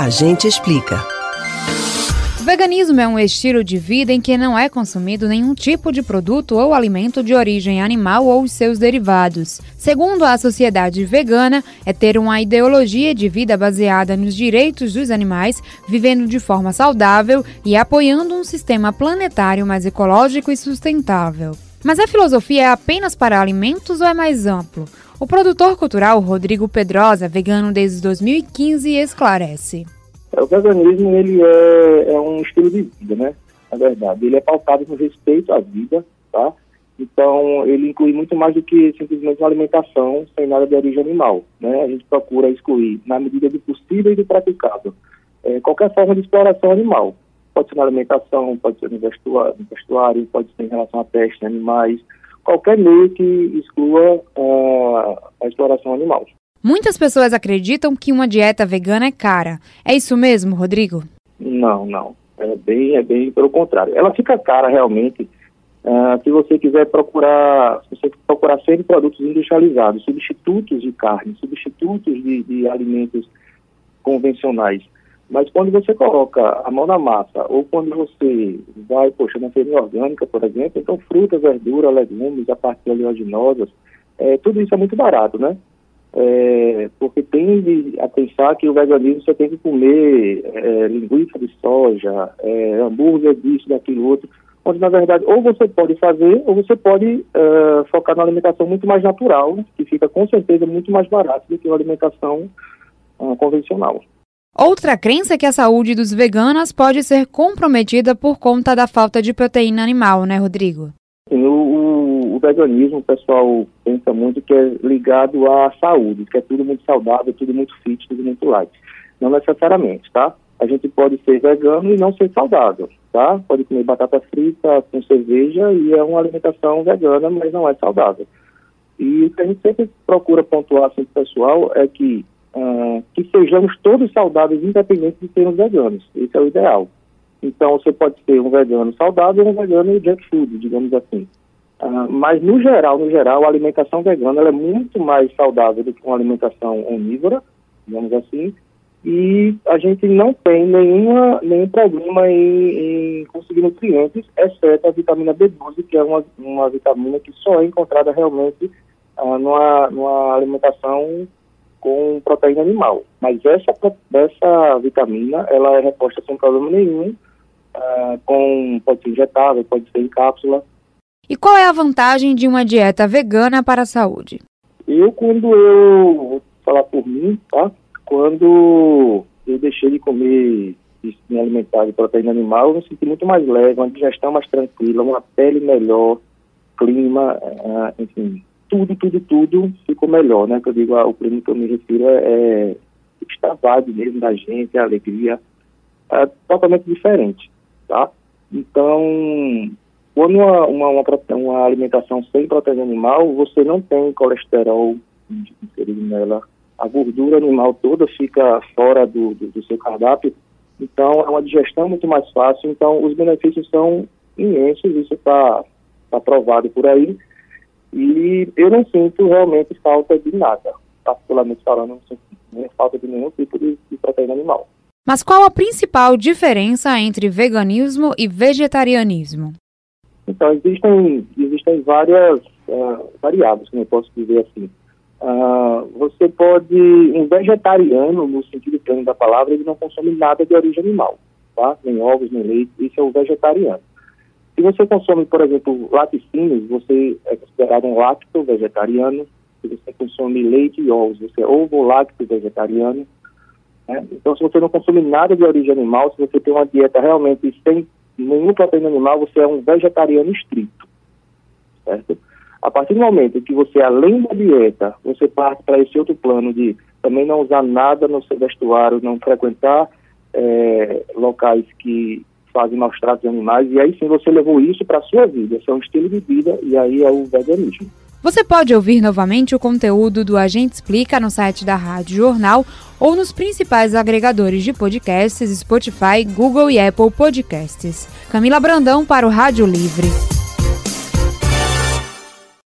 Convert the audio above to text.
A gente explica. O veganismo é um estilo de vida em que não é consumido nenhum tipo de produto ou alimento de origem animal ou seus derivados. Segundo a sociedade vegana, é ter uma ideologia de vida baseada nos direitos dos animais, vivendo de forma saudável e apoiando um sistema planetário mais ecológico e sustentável. Mas a filosofia é apenas para alimentos ou é mais amplo? O produtor cultural Rodrigo Pedrosa, vegano desde 2015, esclarece. O veganismo ele é, é, um estilo de vida, né? Na verdade, ele é pautado no respeito à vida, tá? Então, ele inclui muito mais do que simplesmente uma alimentação sem nada de origem animal, né? A gente procura excluir, na medida do possível e do praticável, é, qualquer forma de exploração animal. Pode ser na alimentação, pode ser no vestuário, pode ser em relação à peste, animais, qualquer meio que exclua uh, a exploração animal. Muitas pessoas acreditam que uma dieta vegana é cara. É isso mesmo, Rodrigo? Não, não. É bem, é bem pelo contrário. Ela fica cara realmente uh, se você quiser procurar, se você procurar sempre produtos industrializados, substitutos de carne, substitutos de, de alimentos convencionais. Mas quando você coloca a mão na massa, ou quando você vai, poxa, na feirinha orgânica, por exemplo, então frutas, verduras, legumes, a parte oleaginosas, é, tudo isso é muito barato, né? É, porque tende a pensar que o veganismo você tem que comer é, linguiça de soja, é, hambúrguer disso, daquilo outro, onde na verdade ou você pode fazer ou você pode é, focar na alimentação muito mais natural, que fica com certeza muito mais barato do que uma alimentação uh, convencional. Outra crença é que a saúde dos veganos pode ser comprometida por conta da falta de proteína animal, né, Rodrigo? Sim, o, o, veganismo, o pessoal pensa muito que é ligado à saúde, que é tudo muito saudável, tudo muito fit, tudo muito light. Não necessariamente, tá? A gente pode ser vegano e não ser saudável, tá? Pode comer batata frita com cerveja e é uma alimentação vegana, mas não é saudável. E o que a gente sempre procura pontuar assim, pessoal é que uh, que sejamos todos saudáveis, independente de sermos veganos. Esse é o ideal. Então, você pode ser um vegano saudável ou um vegano junk food, digamos assim. Uh, mas, no geral, no geral, a alimentação vegana é muito mais saudável do que uma alimentação onívora, digamos assim, e a gente não tem nenhuma, nenhum problema em, em conseguir nutrientes, exceto a vitamina B12, que é uma, uma vitamina que só é encontrada realmente uh, numa, numa alimentação com proteína animal. Mas essa, essa vitamina, ela é reposta sem problema nenhum, uh, com, pode ser injetável, pode ser em cápsula. E qual é a vantagem de uma dieta vegana para a saúde? Eu, quando eu, vou falar por mim, tá? Quando eu deixei de comer me alimentar de proteína animal, eu me senti muito mais leve, uma digestão mais tranquila, uma pele melhor, clima, uh, enfim, tudo, tudo, tudo ficou melhor, né? Que eu digo, ah, o prêmio que eu me refiro é, é extravado mesmo da gente, a alegria, é totalmente diferente, tá? Então, quando uma, uma, uma, uma alimentação sem proteína animal, você não tem colesterol inserido nela, a gordura animal toda fica fora do, do, do seu cardápio, então é uma digestão muito mais fácil, então os benefícios são imensos, isso está tá provado por aí, e eu não sinto realmente falta de nada, particularmente falando, não sinto falta de nenhum tipo de, de proteína animal. Mas qual a principal diferença entre veganismo e vegetarianismo? Então, existem, existem várias uh, variáveis, como eu posso dizer assim. Uh, você pode, um vegetariano, no sentido pleno da palavra, ele não consome nada de origem animal, tá? Nem ovos, nem leite, isso é o vegetariano. Se você consome, por exemplo, laticínios, você é considerado um lacto vegetariano. Se você consome leite e ovos, você é ovo-lacto vegetariano. Né? Então, se você não consome nada de origem animal, se você tem uma dieta realmente sem nenhuma proteína animal, você é um vegetariano estrito. Certo? A partir do momento que você, além da dieta, você parte para esse outro plano de também não usar nada no seu vestuário, não frequentar é, locais que fazem maus tratos de animais, e aí sim você levou isso para a sua vida, isso é um estilo de vida, e aí é o veganismo. Você pode ouvir novamente o conteúdo do Agente Explica no site da Rádio Jornal ou nos principais agregadores de podcasts Spotify, Google e Apple Podcasts. Camila Brandão para o Rádio Livre.